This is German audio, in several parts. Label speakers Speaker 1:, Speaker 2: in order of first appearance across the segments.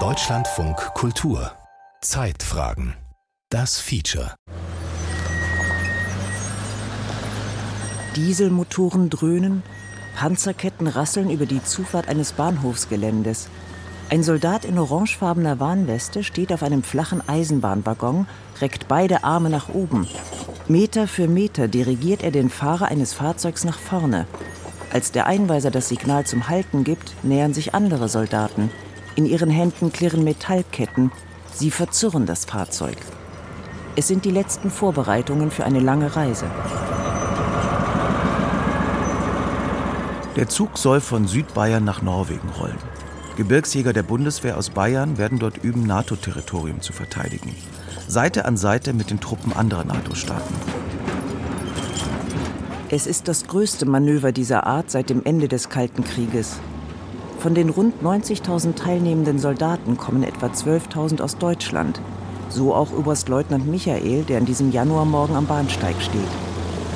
Speaker 1: Deutschlandfunk Kultur Zeitfragen Das Feature
Speaker 2: Dieselmotoren dröhnen, Panzerketten rasseln über die Zufahrt eines Bahnhofsgeländes. Ein Soldat in orangefarbener Warnweste steht auf einem flachen Eisenbahnwaggon, reckt beide Arme nach oben. Meter für Meter dirigiert er den Fahrer eines Fahrzeugs nach vorne. Als der Einweiser das Signal zum Halten gibt, nähern sich andere Soldaten. In ihren Händen klirren Metallketten. Sie verzurren das Fahrzeug. Es sind die letzten Vorbereitungen für eine lange Reise.
Speaker 3: Der Zug soll von Südbayern nach Norwegen rollen. Gebirgsjäger der Bundeswehr aus Bayern werden dort üben, NATO-Territorium zu verteidigen. Seite an Seite mit den Truppen anderer NATO-Staaten.
Speaker 2: Es ist das größte Manöver dieser Art seit dem Ende des Kalten Krieges. Von den rund 90.000 teilnehmenden Soldaten kommen etwa 12.000 aus Deutschland. So auch Oberstleutnant Michael, der an diesem Januarmorgen am Bahnsteig steht.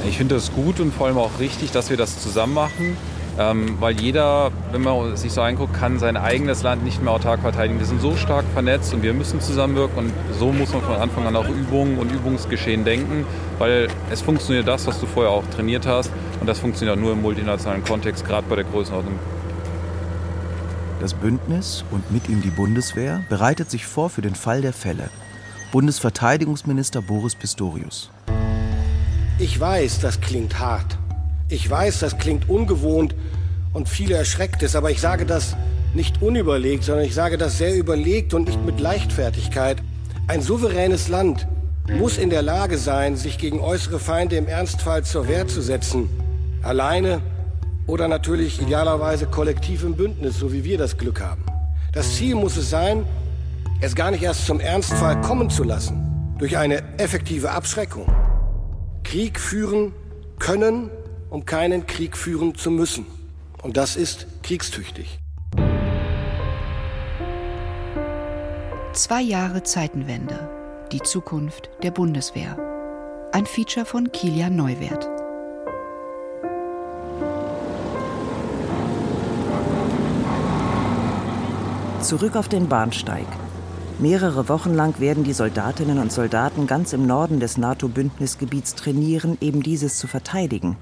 Speaker 4: Ich finde es gut und vor allem auch richtig, dass wir das zusammen machen. Ähm, weil jeder, wenn man sich so anguckt, kann sein eigenes Land nicht mehr autark verteidigen. Wir sind so stark vernetzt und wir müssen zusammenwirken und so muss man von Anfang an auch Übungen und Übungsgeschehen denken, weil es funktioniert das, was du vorher auch trainiert hast und das funktioniert auch nur im multinationalen Kontext, gerade bei der Größenordnung.
Speaker 3: Das Bündnis und mit ihm die Bundeswehr bereitet sich vor für den Fall der Fälle. Bundesverteidigungsminister Boris Pistorius.
Speaker 5: Ich weiß, das klingt hart. Ich weiß, das klingt ungewohnt und viele erschreckt es, aber ich sage das nicht unüberlegt, sondern ich sage das sehr überlegt und nicht mit Leichtfertigkeit. Ein souveränes Land muss in der Lage sein, sich gegen äußere Feinde im Ernstfall zur Wehr zu setzen. Alleine oder natürlich idealerweise kollektiv im Bündnis, so wie wir das Glück haben. Das Ziel muss es sein, es gar nicht erst zum Ernstfall kommen zu lassen, durch eine effektive Abschreckung. Krieg führen können um keinen Krieg führen zu müssen. Und das ist kriegstüchtig.
Speaker 6: Zwei Jahre Zeitenwende. Die Zukunft der Bundeswehr. Ein Feature von Kilian Neuwert.
Speaker 2: Zurück auf den Bahnsteig. Mehrere Wochen lang werden die Soldatinnen und Soldaten ganz im Norden des NATO-Bündnisgebiets trainieren, eben dieses zu verteidigen.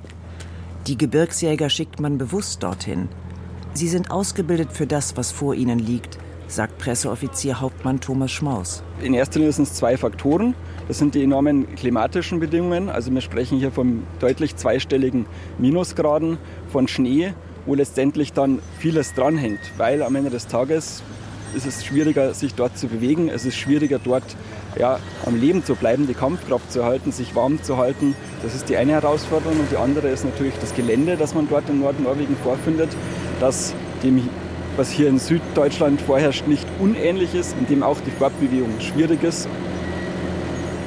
Speaker 2: Die Gebirgsjäger schickt man bewusst dorthin. Sie sind ausgebildet für das, was vor ihnen liegt, sagt Presseoffizier Hauptmann Thomas Schmaus.
Speaker 7: In erster Linie sind es zwei Faktoren. Das sind die enormen klimatischen Bedingungen. Also wir sprechen hier von deutlich zweistelligen Minusgraden, von Schnee, wo letztendlich dann vieles dranhängt. Weil am Ende des Tages ist es schwieriger, sich dort zu bewegen. Es ist schwieriger, dort ja, am Leben zu bleiben, die Kampfkraft zu halten, sich warm zu halten. Das ist die eine Herausforderung. Und die andere ist natürlich das Gelände, das man dort in Nordnorwegen vorfindet, das dem, was hier in Süddeutschland vorherrscht, nicht unähnlich ist, in dem auch die Fortbewegung schwierig ist.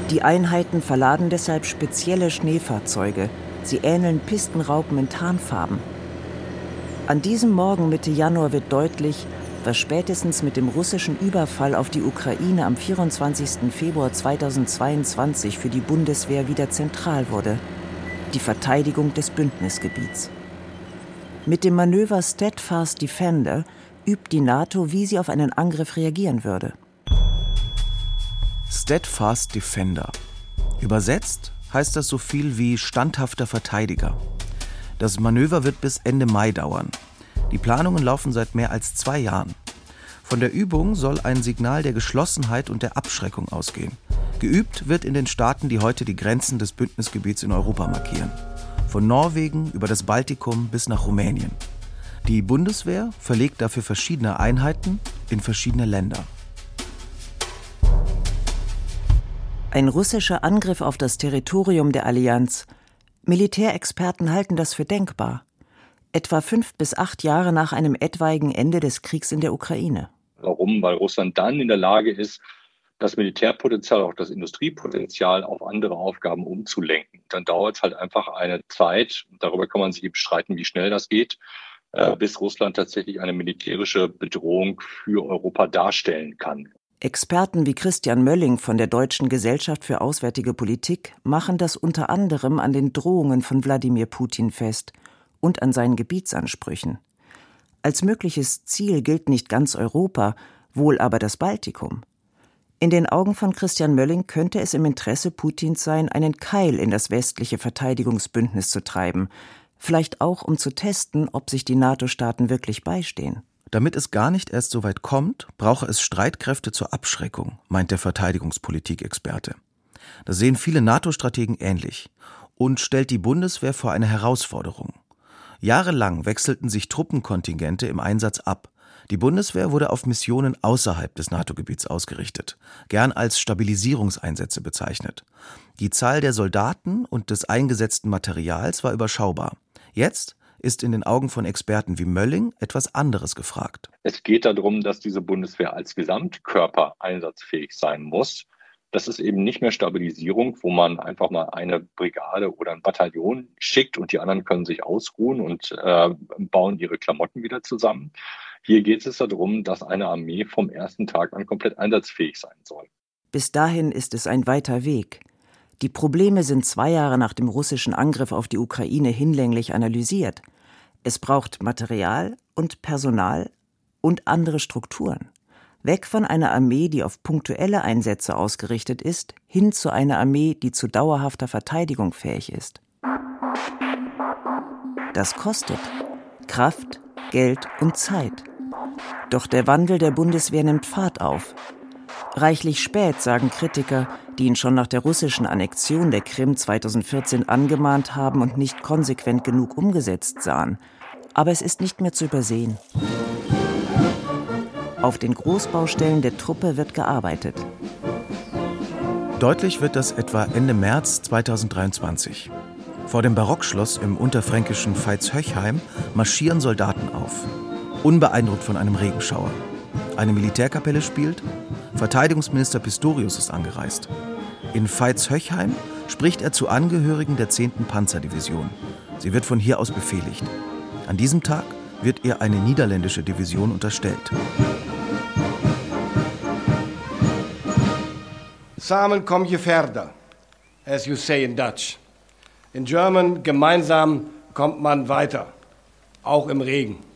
Speaker 2: Die Einheiten verladen deshalb spezielle Schneefahrzeuge. Sie ähneln Pistenraupen in Tarnfarben. An diesem Morgen Mitte Januar wird deutlich, was spätestens mit dem russischen Überfall auf die Ukraine am 24. Februar 2022 für die Bundeswehr wieder zentral wurde, die Verteidigung des Bündnisgebiets. Mit dem Manöver Steadfast Defender übt die NATO, wie sie auf einen Angriff reagieren würde.
Speaker 3: Steadfast Defender. Übersetzt heißt das so viel wie standhafter Verteidiger. Das Manöver wird bis Ende Mai dauern. Die Planungen laufen seit mehr als zwei Jahren. Von der Übung soll ein Signal der Geschlossenheit und der Abschreckung ausgehen. Geübt wird in den Staaten, die heute die Grenzen des Bündnisgebiets in Europa markieren. Von Norwegen über das Baltikum bis nach Rumänien. Die Bundeswehr verlegt dafür verschiedene Einheiten in verschiedene Länder.
Speaker 2: Ein russischer Angriff auf das Territorium der Allianz. Militärexperten halten das für denkbar etwa fünf bis acht Jahre nach einem etwaigen Ende des Kriegs in der Ukraine.
Speaker 8: Warum? Weil Russland dann in der Lage ist, das Militärpotenzial, auch das Industriepotenzial auf andere Aufgaben umzulenken. Dann dauert es halt einfach eine Zeit, darüber kann man sich streiten, wie schnell das geht, äh, bis Russland tatsächlich eine militärische Bedrohung für Europa darstellen kann.
Speaker 2: Experten wie Christian Mölling von der Deutschen Gesellschaft für Auswärtige Politik machen das unter anderem an den Drohungen von Wladimir Putin fest und an seinen Gebietsansprüchen. Als mögliches Ziel gilt nicht ganz Europa, wohl aber das Baltikum. In den Augen von Christian Mölling könnte es im Interesse Putins sein, einen Keil in das westliche Verteidigungsbündnis zu treiben, vielleicht auch um zu testen, ob sich die NATO-Staaten wirklich beistehen.
Speaker 3: Damit es gar nicht erst so weit kommt, brauche es Streitkräfte zur Abschreckung, meint der Verteidigungspolitikexperte. Das sehen viele NATO-Strategen ähnlich und stellt die Bundeswehr vor eine Herausforderung. Jahrelang wechselten sich Truppenkontingente im Einsatz ab. Die Bundeswehr wurde auf Missionen außerhalb des NATO-Gebiets ausgerichtet, gern als Stabilisierungseinsätze bezeichnet. Die Zahl der Soldaten und des eingesetzten Materials war überschaubar. Jetzt ist in den Augen von Experten wie Mölling etwas anderes gefragt.
Speaker 8: Es geht darum, dass diese Bundeswehr als Gesamtkörper einsatzfähig sein muss. Das ist eben nicht mehr Stabilisierung, wo man einfach mal eine Brigade oder ein Bataillon schickt und die anderen können sich ausruhen und äh, bauen ihre Klamotten wieder zusammen. Hier geht es darum, dass eine Armee vom ersten Tag an komplett einsatzfähig sein soll.
Speaker 2: Bis dahin ist es ein weiter Weg. Die Probleme sind zwei Jahre nach dem russischen Angriff auf die Ukraine hinlänglich analysiert. Es braucht Material und Personal und andere Strukturen. Weg von einer Armee, die auf punktuelle Einsätze ausgerichtet ist, hin zu einer Armee, die zu dauerhafter Verteidigung fähig ist. Das kostet Kraft, Geld und Zeit. Doch der Wandel der Bundeswehr nimmt Fahrt auf. Reichlich spät, sagen Kritiker, die ihn schon nach der russischen Annexion der Krim 2014 angemahnt haben und nicht konsequent genug umgesetzt sahen. Aber es ist nicht mehr zu übersehen. Auf den Großbaustellen der Truppe wird gearbeitet.
Speaker 3: Deutlich wird das etwa Ende März 2023. Vor dem Barockschloss im unterfränkischen Veitshöchheim marschieren Soldaten auf unbeeindruckt von einem Regenschauer. Eine Militärkapelle spielt, Verteidigungsminister Pistorius ist angereist. In Veitshöchheim spricht er zu Angehörigen der 10. Panzerdivision. Sie wird von hier aus befehligt. An diesem Tag wird ihr eine niederländische Division unterstellt.
Speaker 5: Samen kom je verder, as you say in Dutch. In German, gemeinsam kommt man weiter, auch im Regen.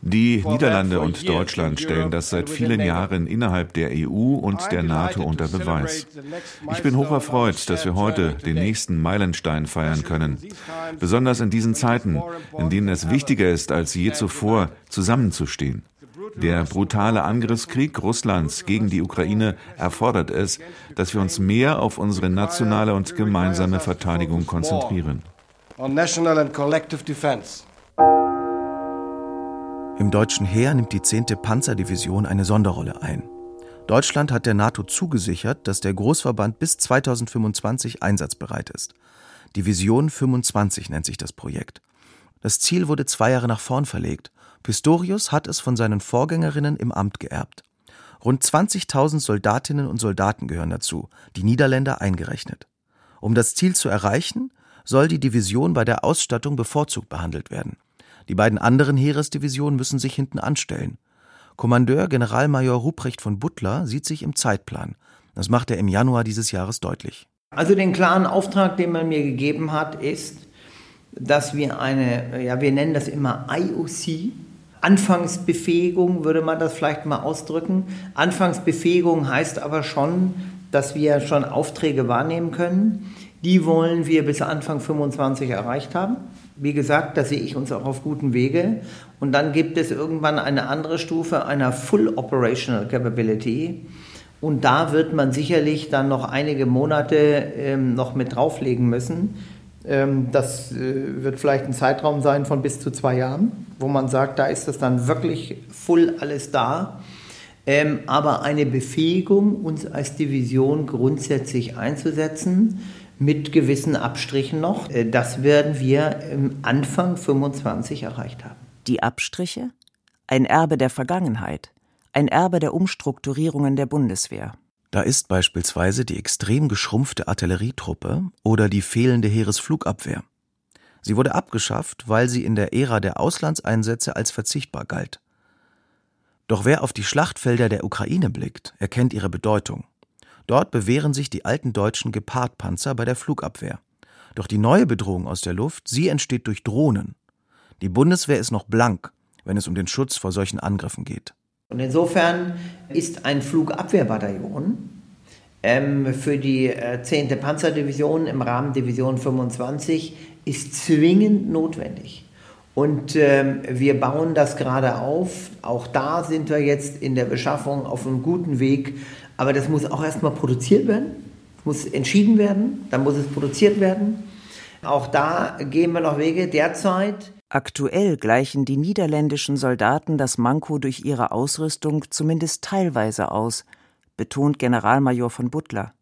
Speaker 9: Die Niederlande und Deutschland stellen das seit vielen Jahren innerhalb der EU und der NATO unter Beweis. Ich bin hoch erfreut, dass wir heute den nächsten Meilenstein feiern können. Besonders in diesen Zeiten, in denen es wichtiger ist als je zuvor, zusammenzustehen. Der brutale Angriffskrieg Russlands gegen die Ukraine erfordert es, dass wir uns mehr auf unsere nationale und gemeinsame Verteidigung konzentrieren on national and
Speaker 3: collective defense. Im deutschen Heer nimmt die 10. Panzerdivision eine Sonderrolle ein. Deutschland hat der NATO zugesichert, dass der Großverband bis 2025 einsatzbereit ist. Division 25 nennt sich das Projekt. Das Ziel wurde zwei Jahre nach vorn verlegt. Pistorius hat es von seinen Vorgängerinnen im Amt geerbt. Rund 20.000 Soldatinnen und Soldaten gehören dazu, die Niederländer eingerechnet. Um das Ziel zu erreichen, soll die Division bei der Ausstattung bevorzugt behandelt werden. Die beiden anderen Heeresdivisionen müssen sich hinten anstellen. Kommandeur Generalmajor Ruprecht von Butler sieht sich im Zeitplan. Das macht er im Januar dieses Jahres deutlich.
Speaker 10: Also den klaren Auftrag, den man mir gegeben hat, ist, dass wir eine, ja, wir nennen das immer IOC, Anfangsbefähigung würde man das vielleicht mal ausdrücken. Anfangsbefähigung heißt aber schon, dass wir schon Aufträge wahrnehmen können. Die wollen wir bis Anfang 25 erreicht haben. Wie gesagt, da sehe ich uns auch auf gutem Wege. Und dann gibt es irgendwann eine andere Stufe einer Full Operational Capability. Und da wird man sicherlich dann noch einige Monate ähm, noch mit drauflegen müssen. Ähm, das äh, wird vielleicht ein Zeitraum sein von bis zu zwei Jahren, wo man sagt, da ist das dann wirklich full alles da. Ähm, aber eine Befähigung, uns als Division grundsätzlich einzusetzen, mit gewissen Abstrichen noch. Äh, das werden wir im Anfang 25 erreicht haben.
Speaker 2: Die Abstriche? Ein Erbe der Vergangenheit, ein Erbe der Umstrukturierungen der Bundeswehr.
Speaker 3: Da ist beispielsweise die extrem geschrumpfte Artillerietruppe oder die fehlende Heeresflugabwehr. Sie wurde abgeschafft, weil sie in der Ära der Auslandseinsätze als verzichtbar galt. Doch wer auf die Schlachtfelder der Ukraine blickt, erkennt ihre Bedeutung. Dort bewähren sich die alten deutschen Gepard-Panzer bei der Flugabwehr. Doch die neue Bedrohung aus der Luft, sie entsteht durch Drohnen. Die Bundeswehr ist noch blank, wenn es um den Schutz vor solchen Angriffen geht.
Speaker 10: Und insofern ist ein Flugabwehrbataillon ähm, für die äh, 10. Panzerdivision im Rahmen Division 25 ist zwingend notwendig. Und ähm, wir bauen das gerade auf. Auch da sind wir jetzt in der Beschaffung auf einem guten Weg. Aber das muss auch erstmal produziert werden, muss entschieden werden, dann muss es produziert werden. Auch da gehen wir noch Wege. Derzeit
Speaker 2: Aktuell gleichen die niederländischen Soldaten das Manko durch ihre Ausrüstung zumindest teilweise aus, betont Generalmajor von Butler.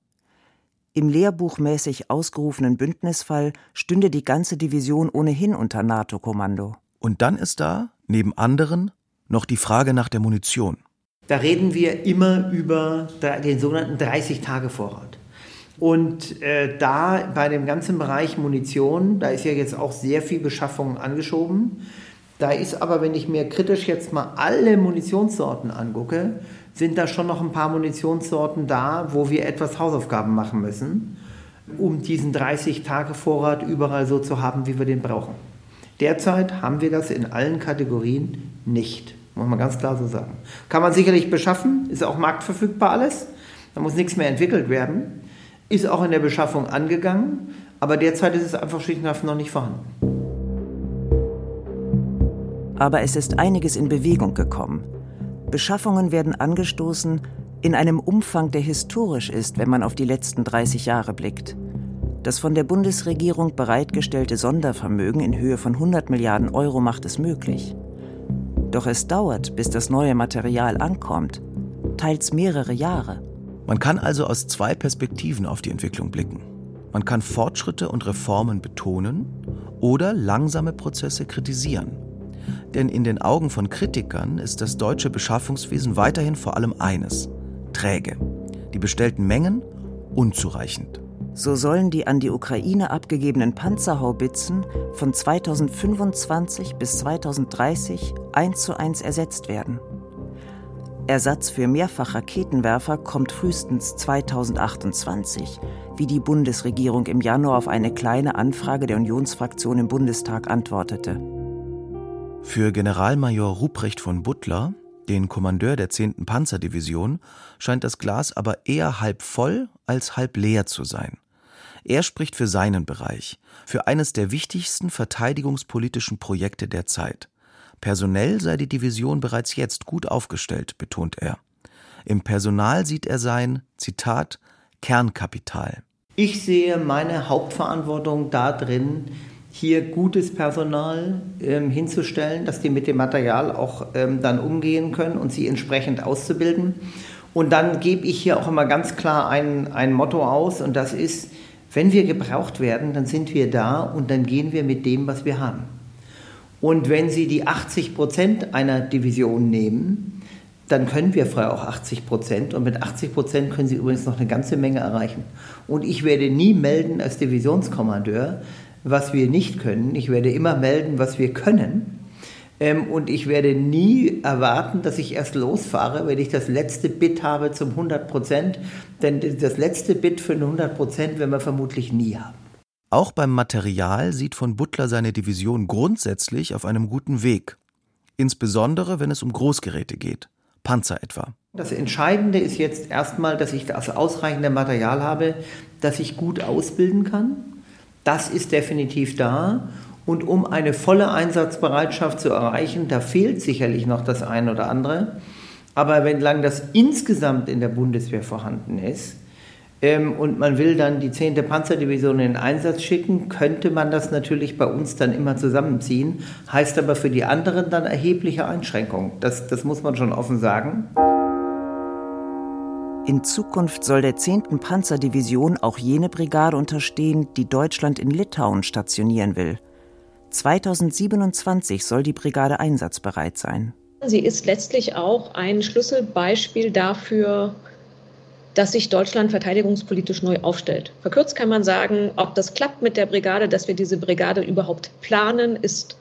Speaker 2: Im lehrbuchmäßig ausgerufenen Bündnisfall stünde die ganze Division ohnehin unter NATO-Kommando.
Speaker 3: Und dann ist da, neben anderen, noch die Frage nach der Munition.
Speaker 10: Da reden wir immer über den sogenannten 30-Tage-Vorrat. Und äh, da bei dem ganzen Bereich Munition, da ist ja jetzt auch sehr viel Beschaffung angeschoben. Da ist aber, wenn ich mir kritisch jetzt mal alle Munitionssorten angucke, sind da schon noch ein paar Munitionssorten da, wo wir etwas Hausaufgaben machen müssen, um diesen 30-Tage-Vorrat überall so zu haben, wie wir den brauchen. Derzeit haben wir das in allen Kategorien nicht, muss man ganz klar so sagen. Kann man sicherlich beschaffen, ist auch marktverfügbar alles, da muss nichts mehr entwickelt werden ist auch in der Beschaffung angegangen, aber derzeit ist es einfach schlicht und einfach noch nicht vorhanden.
Speaker 2: Aber es ist einiges in Bewegung gekommen. Beschaffungen werden angestoßen in einem Umfang, der historisch ist, wenn man auf die letzten 30 Jahre blickt. Das von der Bundesregierung bereitgestellte Sondervermögen in Höhe von 100 Milliarden Euro macht es möglich. Doch es dauert, bis das neue Material ankommt, teils mehrere Jahre.
Speaker 3: Man kann also aus zwei Perspektiven auf die Entwicklung blicken. Man kann Fortschritte und Reformen betonen oder langsame Prozesse kritisieren. Denn in den Augen von Kritikern ist das deutsche Beschaffungswesen weiterhin vor allem eines träge. Die bestellten Mengen unzureichend.
Speaker 2: So sollen die an die Ukraine abgegebenen Panzerhaubitzen von 2025 bis 2030 eins zu eins ersetzt werden. Ersatz für Mehrfachraketenwerfer kommt frühestens 2028, wie die Bundesregierung im Januar auf eine kleine Anfrage der Unionsfraktion im Bundestag antwortete.
Speaker 3: Für Generalmajor Ruprecht von Butler, den Kommandeur der 10. Panzerdivision, scheint das Glas aber eher halb voll als halb leer zu sein. Er spricht für seinen Bereich, für eines der wichtigsten verteidigungspolitischen Projekte der Zeit. Personell sei die Division bereits jetzt gut aufgestellt, betont er. Im Personal sieht er sein, Zitat, Kernkapital.
Speaker 10: Ich sehe meine Hauptverantwortung darin, hier gutes Personal ähm, hinzustellen, dass die mit dem Material auch ähm, dann umgehen können und sie entsprechend auszubilden. Und dann gebe ich hier auch immer ganz klar ein, ein Motto aus und das ist, wenn wir gebraucht werden, dann sind wir da und dann gehen wir mit dem, was wir haben. Und wenn Sie die 80 Prozent einer Division nehmen, dann können wir frei auch 80 Prozent. Und mit 80 Prozent können Sie übrigens noch eine ganze Menge erreichen. Und ich werde nie melden als Divisionskommandeur, was wir nicht können. Ich werde immer melden, was wir können. Ähm, und ich werde nie erwarten, dass ich erst losfahre, wenn ich das letzte Bit habe zum 100 Prozent. Denn das letzte Bit für 100 Prozent werden wir vermutlich nie haben.
Speaker 3: Auch beim Material sieht von Butler seine Division grundsätzlich auf einem guten Weg. Insbesondere, wenn es um Großgeräte geht. Panzer etwa.
Speaker 10: Das Entscheidende ist jetzt erstmal, dass ich das ausreichende Material habe, das ich gut ausbilden kann. Das ist definitiv da. Und um eine volle Einsatzbereitschaft zu erreichen, da fehlt sicherlich noch das eine oder andere. Aber wenn lang das insgesamt in der Bundeswehr vorhanden ist, und man will dann die 10. Panzerdivision in Einsatz schicken, könnte man das natürlich bei uns dann immer zusammenziehen, heißt aber für die anderen dann erhebliche Einschränkungen. Das, das muss man schon offen sagen.
Speaker 2: In Zukunft soll der 10. Panzerdivision auch jene Brigade unterstehen, die Deutschland in Litauen stationieren will. 2027 soll die Brigade einsatzbereit sein.
Speaker 11: Sie ist letztlich auch ein Schlüsselbeispiel dafür, dass sich Deutschland verteidigungspolitisch neu aufstellt. Verkürzt kann man sagen, ob das klappt mit der Brigade, dass wir diese Brigade überhaupt planen, ist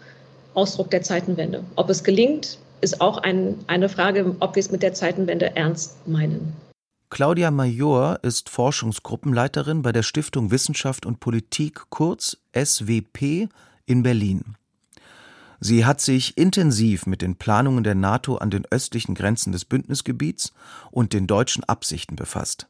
Speaker 11: Ausdruck der Zeitenwende. Ob es gelingt, ist auch ein, eine Frage, ob wir es mit der Zeitenwende ernst meinen.
Speaker 3: Claudia Major ist Forschungsgruppenleiterin bei der Stiftung Wissenschaft und Politik kurz SWP in Berlin. Sie hat sich intensiv mit den Planungen der NATO an den östlichen Grenzen des Bündnisgebiets und den deutschen Absichten befasst.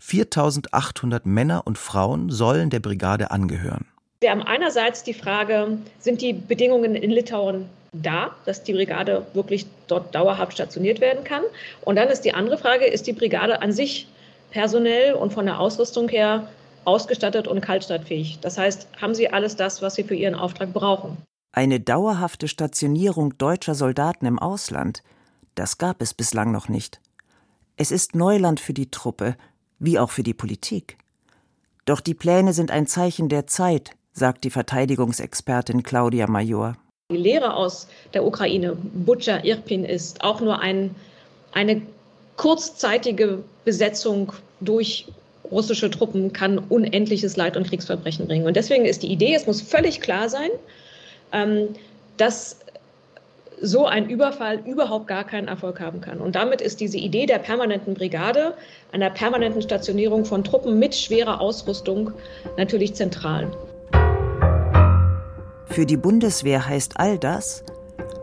Speaker 3: 4800 Männer und Frauen sollen der Brigade angehören.
Speaker 11: Wir haben einerseits die Frage, sind die Bedingungen in Litauen da, dass die Brigade wirklich dort dauerhaft stationiert werden kann? Und dann ist die andere Frage, ist die Brigade an sich personell und von der Ausrüstung her ausgestattet und kaltstartfähig? Das heißt, haben sie alles das, was sie für ihren Auftrag brauchen?
Speaker 2: Eine dauerhafte Stationierung deutscher Soldaten im Ausland, das gab es bislang noch nicht. Es ist Neuland für die Truppe, wie auch für die Politik. Doch die Pläne sind ein Zeichen der Zeit, sagt die Verteidigungsexpertin Claudia Major.
Speaker 11: Die Lehre aus der Ukraine, Butscha, Irpin, ist auch nur ein, eine kurzzeitige Besetzung durch russische Truppen kann unendliches Leid und Kriegsverbrechen bringen. Und deswegen ist die Idee, es muss völlig klar sein, dass so ein Überfall überhaupt gar keinen Erfolg haben kann. Und damit ist diese Idee der permanenten Brigade, einer permanenten Stationierung von Truppen mit schwerer Ausrüstung natürlich zentral.
Speaker 2: Für die Bundeswehr heißt all das,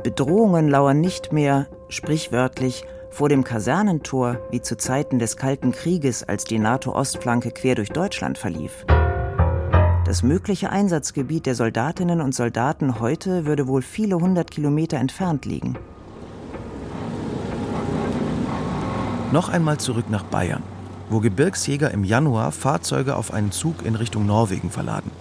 Speaker 2: Bedrohungen lauern nicht mehr, sprichwörtlich, vor dem Kasernentor wie zu Zeiten des Kalten Krieges, als die NATO-Ostflanke quer durch Deutschland verlief. Das mögliche Einsatzgebiet der Soldatinnen und Soldaten heute würde wohl viele hundert Kilometer entfernt liegen.
Speaker 3: Noch einmal zurück nach Bayern, wo Gebirgsjäger im Januar Fahrzeuge auf einen Zug in Richtung Norwegen verladen.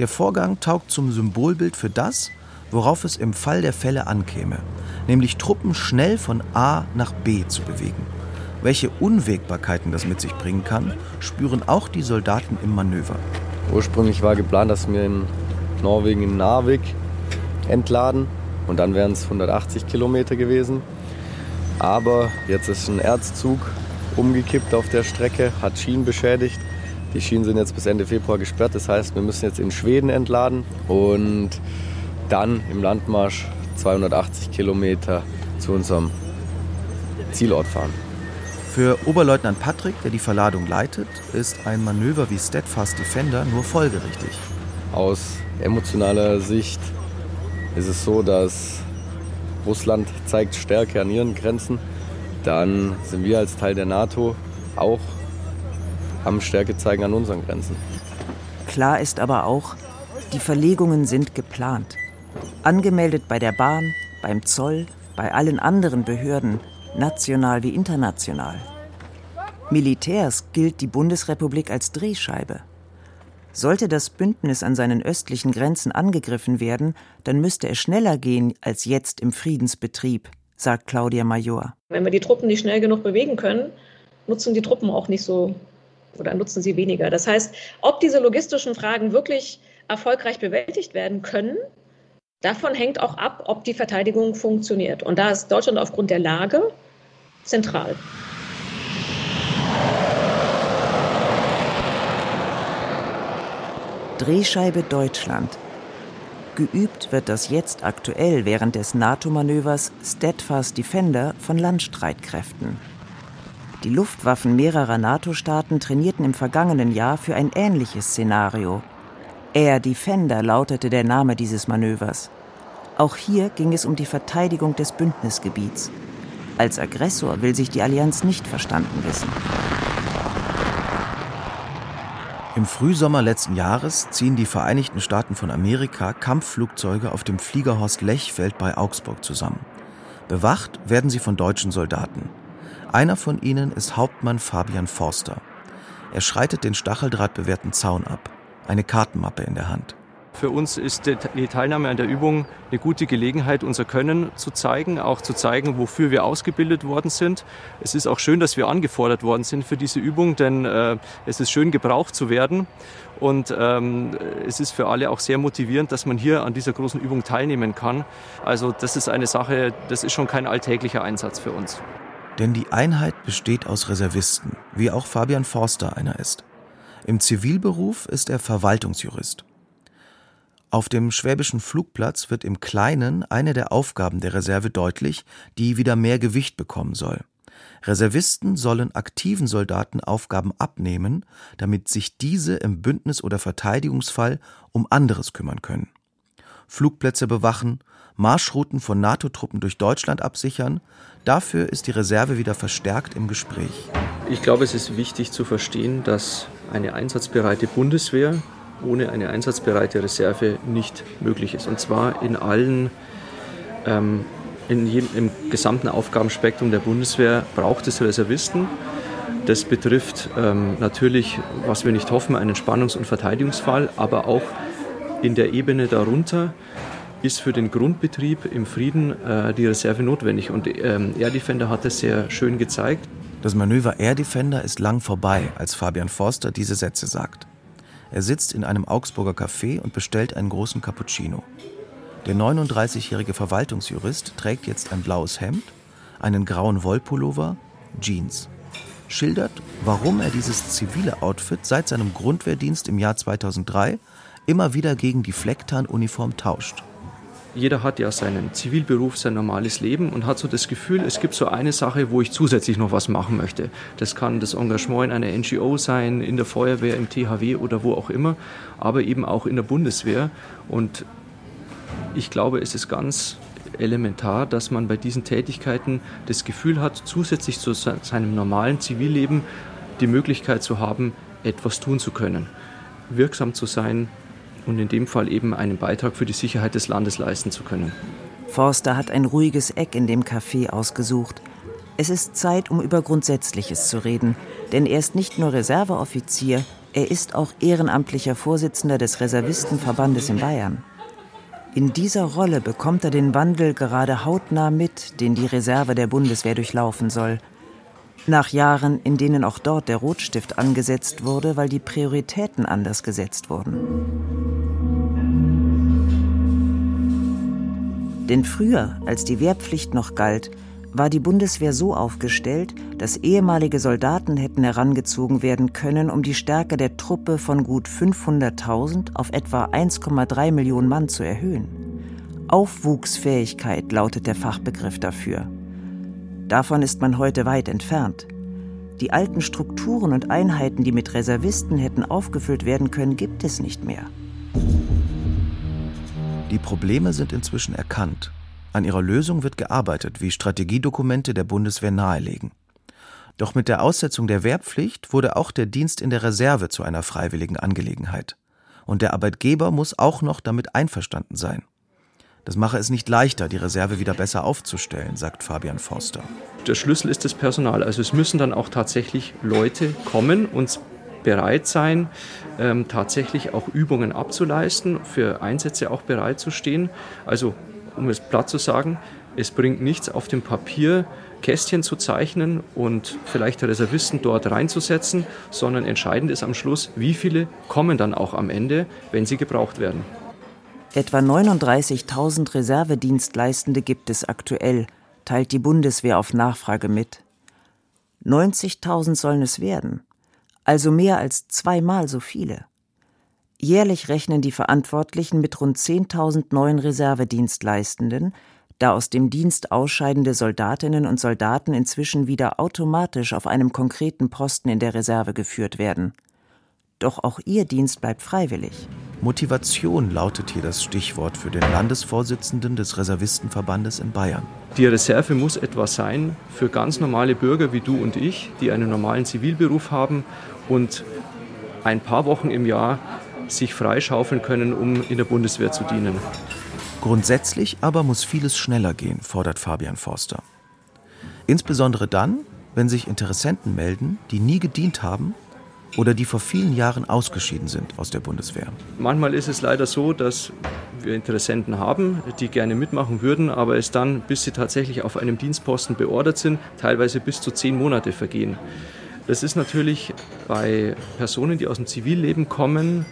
Speaker 3: Der Vorgang taugt zum Symbolbild für das, worauf es im Fall der Fälle ankäme, nämlich Truppen schnell von A nach B zu bewegen. Welche Unwägbarkeiten das mit sich bringen kann, spüren auch die Soldaten im Manöver.
Speaker 12: Ursprünglich war geplant, dass wir in Norwegen in Narvik entladen und dann wären es 180 Kilometer gewesen. Aber jetzt ist ein Erzzug umgekippt auf der Strecke, hat Schienen beschädigt die Schienen sind jetzt bis Ende Februar gesperrt. Das heißt, wir müssen jetzt in Schweden entladen und dann im Landmarsch 280 Kilometer zu unserem Zielort fahren.
Speaker 3: Für Oberleutnant Patrick, der die Verladung leitet, ist ein Manöver wie Steadfast Defender nur folgerichtig.
Speaker 12: Aus emotionaler Sicht ist es so, dass Russland zeigt Stärke an ihren Grenzen. Dann sind wir als Teil der NATO auch am Stärke zeigen an unseren Grenzen.
Speaker 2: Klar ist aber auch, die Verlegungen sind geplant. Angemeldet bei der Bahn, beim Zoll, bei allen anderen Behörden, national wie international. Militärs gilt die Bundesrepublik als Drehscheibe. Sollte das Bündnis an seinen östlichen Grenzen angegriffen werden, dann müsste es schneller gehen als jetzt im Friedensbetrieb, sagt Claudia Major.
Speaker 11: Wenn wir die Truppen nicht schnell genug bewegen können, nutzen die Truppen auch nicht so oder nutzen sie weniger. Das heißt, ob diese logistischen Fragen wirklich erfolgreich bewältigt werden können, davon hängt auch ab, ob die Verteidigung funktioniert. Und da ist Deutschland aufgrund der Lage zentral.
Speaker 2: Drehscheibe Deutschland. Geübt wird das jetzt aktuell während des NATO-Manövers Steadfast Defender von Landstreitkräften. Die Luftwaffen mehrerer NATO-Staaten trainierten im vergangenen Jahr für ein ähnliches Szenario. Air Defender lautete der Name dieses Manövers. Auch hier ging es um die Verteidigung des Bündnisgebiets. Als Aggressor will sich die Allianz nicht verstanden wissen.
Speaker 3: Im Frühsommer letzten Jahres ziehen die Vereinigten Staaten von Amerika Kampfflugzeuge auf dem Fliegerhorst Lechfeld bei Augsburg zusammen. Bewacht werden sie von deutschen Soldaten. Einer von ihnen ist Hauptmann Fabian Forster. Er schreitet den stacheldrahtbewehrten Zaun ab, eine Kartenmappe in der Hand.
Speaker 13: Für uns ist die Teilnahme an der Übung eine gute Gelegenheit, unser Können zu zeigen, auch zu zeigen, wofür wir ausgebildet worden sind. Es ist auch schön, dass wir angefordert worden sind für diese Übung, denn äh, es ist schön, gebraucht zu werden. Und ähm, es ist für alle auch sehr motivierend, dass man hier an dieser großen Übung teilnehmen kann. Also das ist eine Sache, das ist schon kein alltäglicher Einsatz für uns.
Speaker 3: Denn die Einheit besteht aus Reservisten, wie auch Fabian Forster einer ist. Im Zivilberuf ist er Verwaltungsjurist. Auf dem Schwäbischen Flugplatz wird im Kleinen eine der Aufgaben der Reserve deutlich, die wieder mehr Gewicht bekommen soll. Reservisten sollen aktiven Soldaten Aufgaben abnehmen, damit sich diese im Bündnis- oder Verteidigungsfall um anderes kümmern können. Flugplätze bewachen, Marschrouten von NATO-Truppen durch Deutschland absichern, dafür ist die Reserve wieder verstärkt im Gespräch.
Speaker 13: Ich glaube, es ist wichtig zu verstehen, dass eine einsatzbereite Bundeswehr ohne eine einsatzbereite Reserve nicht möglich ist. Und zwar in allen ähm, in jedem, im gesamten Aufgabenspektrum der Bundeswehr braucht es Reservisten. Das betrifft ähm, natürlich, was wir nicht hoffen, einen Spannungs- und Verteidigungsfall, aber auch in der Ebene darunter ist für den Grundbetrieb im Frieden äh, die Reserve notwendig. Und ähm, Air Defender hat es sehr schön gezeigt.
Speaker 3: Das Manöver Air Defender ist lang vorbei, als Fabian Forster diese Sätze sagt. Er sitzt in einem Augsburger Café und bestellt einen großen Cappuccino. Der 39-jährige Verwaltungsjurist trägt jetzt ein blaues Hemd, einen grauen Wollpullover, Jeans. Schildert, warum er dieses zivile Outfit seit seinem Grundwehrdienst im Jahr 2003 immer wieder gegen die Flecktarnuniform tauscht.
Speaker 13: Jeder hat ja seinen Zivilberuf, sein normales Leben und hat so das Gefühl, es gibt so eine Sache, wo ich zusätzlich noch was machen möchte. Das kann das Engagement in einer NGO sein, in der Feuerwehr, im THW oder wo auch immer, aber eben auch in der Bundeswehr. Und ich glaube, es ist ganz elementar, dass man bei diesen Tätigkeiten das Gefühl hat, zusätzlich zu seinem normalen Zivilleben die Möglichkeit zu haben, etwas tun zu können, wirksam zu sein und in dem Fall eben einen Beitrag für die Sicherheit des Landes leisten zu können.
Speaker 2: Forster hat ein ruhiges Eck in dem Café ausgesucht. Es ist Zeit, um über Grundsätzliches zu reden, denn er ist nicht nur Reserveoffizier, er ist auch ehrenamtlicher Vorsitzender des Reservistenverbandes in Bayern. In dieser Rolle bekommt er den Wandel gerade hautnah mit, den die Reserve der Bundeswehr durchlaufen soll. Nach Jahren, in denen auch dort der Rotstift angesetzt wurde, weil die Prioritäten anders gesetzt wurden. Denn früher, als die Wehrpflicht noch galt, war die Bundeswehr so aufgestellt, dass ehemalige Soldaten hätten herangezogen werden können, um die Stärke der Truppe von gut 500.000 auf etwa 1,3 Millionen Mann zu erhöhen. Aufwuchsfähigkeit lautet der Fachbegriff dafür. Davon ist man heute weit entfernt. Die alten Strukturen und Einheiten, die mit Reservisten hätten aufgefüllt werden können, gibt es nicht mehr.
Speaker 3: Die Probleme sind inzwischen erkannt an ihrer Lösung wird gearbeitet, wie Strategiedokumente der Bundeswehr nahelegen. Doch mit der Aussetzung der Wehrpflicht wurde auch der Dienst in der Reserve zu einer freiwilligen Angelegenheit. Und der Arbeitgeber muss auch noch damit einverstanden sein. Das mache es nicht leichter, die Reserve wieder besser aufzustellen, sagt Fabian Forster.
Speaker 13: Der Schlüssel ist das Personal. Also es müssen dann auch tatsächlich Leute kommen und bereit sein, ähm, tatsächlich auch Übungen abzuleisten, für Einsätze auch bereit zu stehen. Also um es platt zu sagen, es bringt nichts auf dem Papier Kästchen zu zeichnen und vielleicht Reservisten dort reinzusetzen, sondern entscheidend ist am Schluss, wie viele kommen dann auch am Ende, wenn sie gebraucht werden.
Speaker 2: Etwa 39.000 Reservedienstleistende gibt es aktuell, teilt die Bundeswehr auf Nachfrage mit. 90.000 sollen es werden, also mehr als zweimal so viele. Jährlich rechnen die Verantwortlichen mit rund 10.000 neuen Reservedienstleistenden, da aus dem Dienst ausscheidende Soldatinnen und Soldaten inzwischen wieder automatisch auf einem konkreten Posten in der Reserve geführt werden. Doch auch ihr Dienst bleibt freiwillig.
Speaker 3: Motivation lautet hier das Stichwort für den Landesvorsitzenden des Reservistenverbandes in Bayern.
Speaker 13: Die Reserve muss etwas sein für ganz normale Bürger wie du und ich, die einen normalen Zivilberuf haben und ein paar Wochen im Jahr sich freischaufeln können, um in der Bundeswehr zu dienen.
Speaker 3: Grundsätzlich aber muss vieles schneller gehen, fordert Fabian Forster. Insbesondere dann, wenn sich Interessenten melden, die nie gedient haben oder die vor vielen Jahren ausgeschieden sind aus der Bundeswehr.
Speaker 13: Manchmal ist es leider so, dass wir Interessenten haben, die gerne mitmachen würden, aber es dann, bis sie tatsächlich auf einem Dienstposten beordert sind, teilweise bis zu zehn Monate vergehen. Das ist natürlich bei Personen, die aus dem Zivilleben kommen,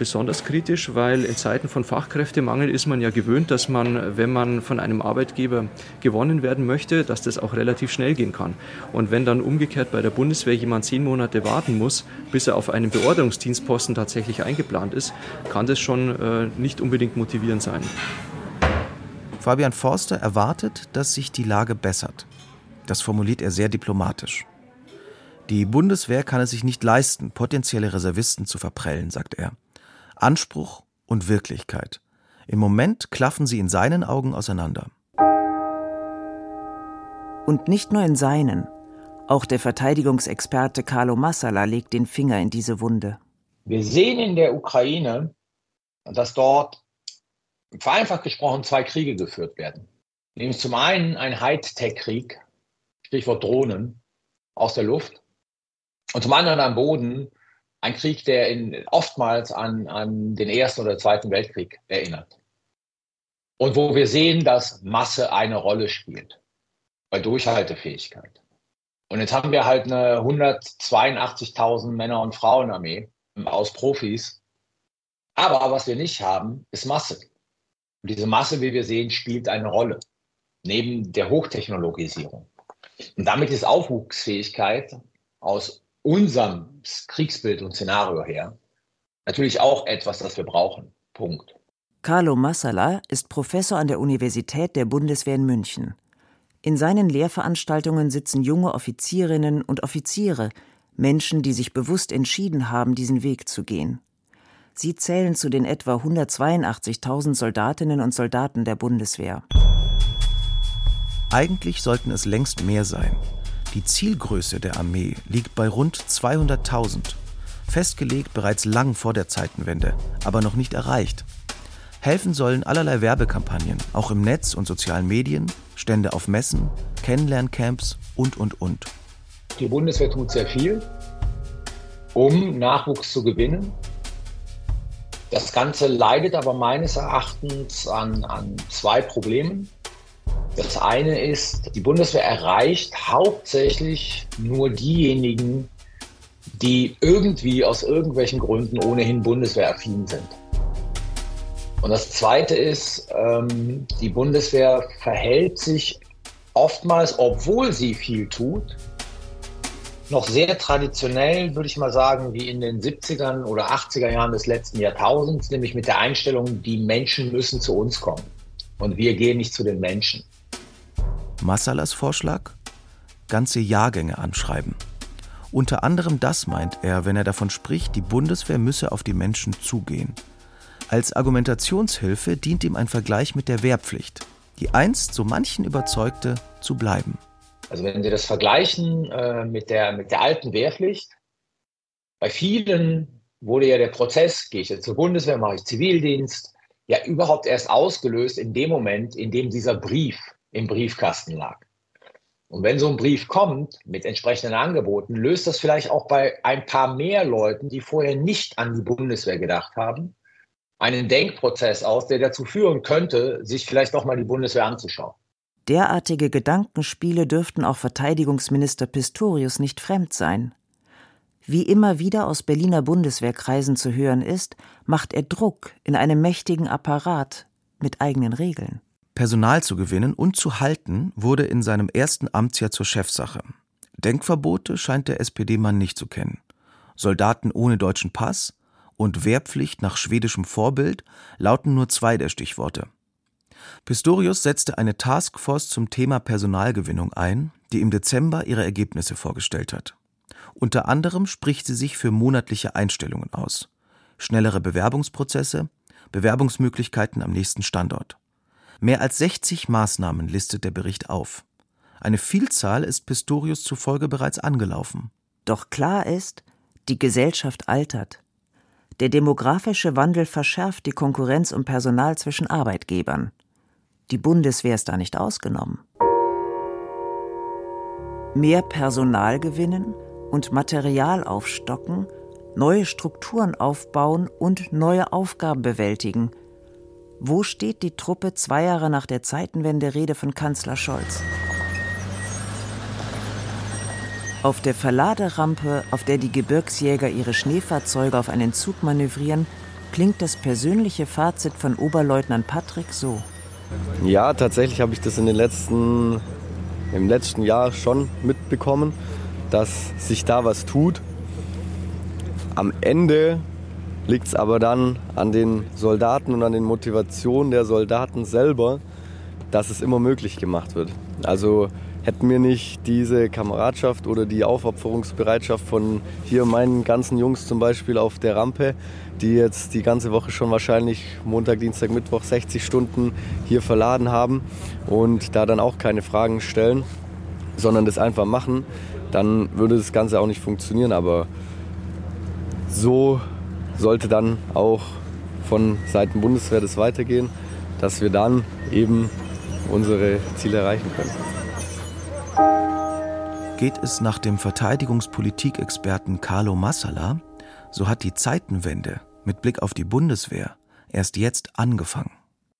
Speaker 13: besonders kritisch, weil in Zeiten von Fachkräftemangel ist man ja gewöhnt, dass man, wenn man von einem Arbeitgeber gewonnen werden möchte, dass das auch relativ schnell gehen kann. Und wenn dann umgekehrt bei der Bundeswehr jemand zehn Monate warten muss, bis er auf einen Beorderungsdienstposten tatsächlich eingeplant ist, kann das schon äh, nicht unbedingt motivierend sein.
Speaker 3: Fabian Forster erwartet, dass sich die Lage bessert. Das formuliert er sehr diplomatisch. Die Bundeswehr kann es sich nicht leisten, potenzielle Reservisten zu verprellen, sagt er. Anspruch und Wirklichkeit. Im Moment klaffen sie in seinen Augen auseinander.
Speaker 2: Und nicht nur in seinen. Auch der Verteidigungsexperte Carlo Massala legt den Finger in diese Wunde.
Speaker 14: Wir sehen in der Ukraine, dass dort vereinfacht gesprochen zwei Kriege geführt werden. Nämlich zum einen ein Hightech-Krieg, Stichwort Drohnen, aus der Luft. Und zum anderen am Boden ein Krieg, der in, oftmals an, an den Ersten oder Zweiten Weltkrieg erinnert. Und wo wir sehen, dass Masse eine Rolle spielt bei Durchhaltefähigkeit. Und jetzt haben wir halt eine 182.000 Männer- und Frauenarmee aus Profis. Aber was wir nicht haben, ist Masse. Und diese Masse, wie wir sehen, spielt eine Rolle. Neben der Hochtechnologisierung. Und damit ist Aufwuchsfähigkeit aus unserem Kriegsbild und Szenario her natürlich auch etwas, das wir brauchen. Punkt.
Speaker 2: Carlo Massala ist Professor an der Universität der Bundeswehr in München. In seinen Lehrveranstaltungen sitzen junge Offizierinnen und Offiziere, Menschen, die sich bewusst entschieden haben, diesen Weg zu gehen. Sie zählen zu den etwa 182.000 Soldatinnen und Soldaten der Bundeswehr.
Speaker 3: Eigentlich sollten es längst mehr sein. Die Zielgröße der Armee liegt bei rund 200.000. Festgelegt bereits lang vor der Zeitenwende, aber noch nicht erreicht. Helfen sollen allerlei Werbekampagnen, auch im Netz und sozialen Medien, Stände auf Messen, Kennenlerncamps und, und, und.
Speaker 14: Die Bundeswehr tut sehr viel, um Nachwuchs zu gewinnen. Das Ganze leidet aber meines Erachtens an, an zwei Problemen. Das eine ist, die Bundeswehr erreicht hauptsächlich nur diejenigen, die irgendwie aus irgendwelchen Gründen ohnehin bundeswehraffin sind. Und das Zweite ist, ähm, die Bundeswehr verhält sich oftmals, obwohl sie viel tut, noch sehr traditionell, würde ich mal sagen, wie in den 70ern oder 80er Jahren des letzten Jahrtausends, nämlich mit der Einstellung, die Menschen müssen zu uns kommen und wir gehen nicht zu den Menschen.
Speaker 3: Massalas Vorschlag? Ganze Jahrgänge anschreiben. Unter anderem das meint er, wenn er davon spricht, die Bundeswehr müsse auf die Menschen zugehen. Als Argumentationshilfe dient ihm ein Vergleich mit der Wehrpflicht, die einst so manchen überzeugte, zu bleiben.
Speaker 14: Also wenn Sie das vergleichen äh, mit, der, mit der alten Wehrpflicht, bei vielen wurde ja der Prozess, gehe ich jetzt zur Bundeswehr, mache ich Zivildienst, ja überhaupt erst ausgelöst in dem Moment, in dem dieser Brief im Briefkasten lag. Und wenn so ein Brief kommt mit entsprechenden Angeboten, löst das vielleicht auch bei ein paar mehr Leuten, die vorher nicht an die Bundeswehr gedacht haben, einen Denkprozess aus, der dazu führen könnte, sich vielleicht noch mal die Bundeswehr anzuschauen.
Speaker 2: Derartige Gedankenspiele dürften auch Verteidigungsminister Pistorius nicht fremd sein. Wie immer wieder aus Berliner Bundeswehrkreisen zu hören ist, macht er Druck in einem mächtigen Apparat mit eigenen Regeln.
Speaker 3: Personal zu gewinnen und zu halten, wurde in seinem ersten Amtsjahr zur Chefsache. Denkverbote scheint der SPD-Mann nicht zu kennen. Soldaten ohne deutschen Pass und Wehrpflicht nach schwedischem Vorbild lauten nur zwei der Stichworte. Pistorius setzte eine Taskforce zum Thema Personalgewinnung ein, die im Dezember ihre Ergebnisse vorgestellt hat. Unter anderem spricht sie sich für monatliche Einstellungen aus, schnellere Bewerbungsprozesse, Bewerbungsmöglichkeiten am nächsten Standort. Mehr als 60 Maßnahmen listet der Bericht auf. Eine Vielzahl ist Pistorius zufolge bereits angelaufen.
Speaker 2: Doch klar ist, die Gesellschaft altert. Der demografische Wandel verschärft die Konkurrenz um Personal zwischen Arbeitgebern. Die Bundeswehr ist da nicht ausgenommen. Mehr Personal gewinnen und Material aufstocken, neue Strukturen aufbauen und neue Aufgaben bewältigen – wo steht die Truppe zwei Jahre nach der Zeitenwende-Rede von Kanzler Scholz? Auf der Verladerampe, auf der die Gebirgsjäger ihre Schneefahrzeuge auf einen Zug manövrieren, klingt das persönliche Fazit von Oberleutnant Patrick so.
Speaker 12: Ja, tatsächlich habe ich das in den letzten, im letzten Jahr schon mitbekommen, dass sich da was tut. Am Ende liegt es aber dann an den Soldaten und an den Motivationen der Soldaten selber, dass es immer möglich gemacht wird. Also hätten wir nicht diese Kameradschaft oder die Aufopferungsbereitschaft von hier meinen ganzen Jungs zum Beispiel auf der Rampe, die jetzt die ganze Woche schon wahrscheinlich Montag, Dienstag, Mittwoch 60 Stunden hier verladen haben und da dann auch keine Fragen stellen, sondern das einfach machen, dann würde das Ganze auch nicht funktionieren. Aber so sollte dann auch von Seiten Bundeswehr das weitergehen, dass wir dann eben unsere Ziele erreichen können.
Speaker 3: Geht es nach dem Verteidigungspolitikexperten Carlo Massala, so hat die Zeitenwende mit Blick auf die Bundeswehr erst jetzt angefangen.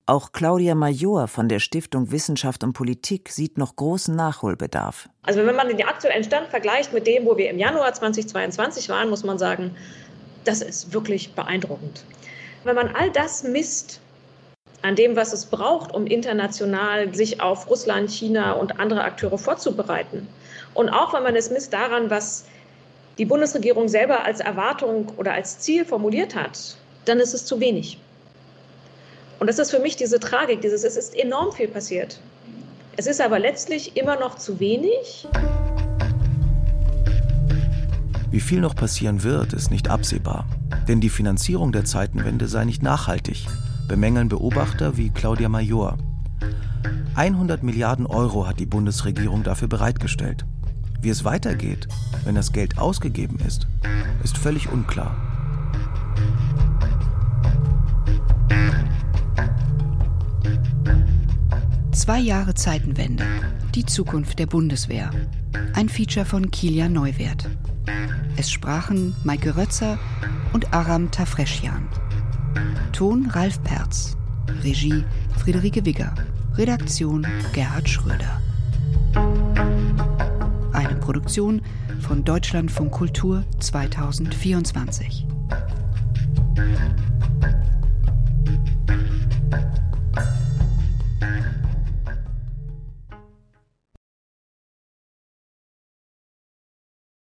Speaker 2: Auch Claudia Major von der Stiftung Wissenschaft und Politik sieht noch großen Nachholbedarf.
Speaker 11: Also wenn man den aktuellen Stand vergleicht mit dem, wo wir im Januar 2022 waren, muss man sagen, das ist wirklich beeindruckend. Wenn man all das misst an dem, was es braucht, um international sich auf Russland, China und andere Akteure vorzubereiten, und auch wenn man es misst daran, was die Bundesregierung selber als Erwartung oder als Ziel formuliert hat, dann ist es zu wenig. Und das ist für mich diese Tragik, dieses, es ist enorm viel passiert. Es ist aber letztlich immer noch zu wenig.
Speaker 3: Wie viel noch passieren wird, ist nicht absehbar. Denn die Finanzierung der Zeitenwende sei nicht nachhaltig, bemängeln Beobachter wie Claudia Major. 100 Milliarden Euro hat die Bundesregierung dafür bereitgestellt. Wie es weitergeht, wenn das Geld ausgegeben ist, ist völlig unklar.
Speaker 6: Zwei Jahre Zeitenwende. Die Zukunft der Bundeswehr. Ein Feature von Kilian Neuwert. Es sprachen Maike Rötzer und Aram Tafreschian. Ton Ralf Perz. Regie Friederike Wigger. Redaktion Gerhard Schröder. Eine Produktion von Deutschlandfunk Kultur 2024.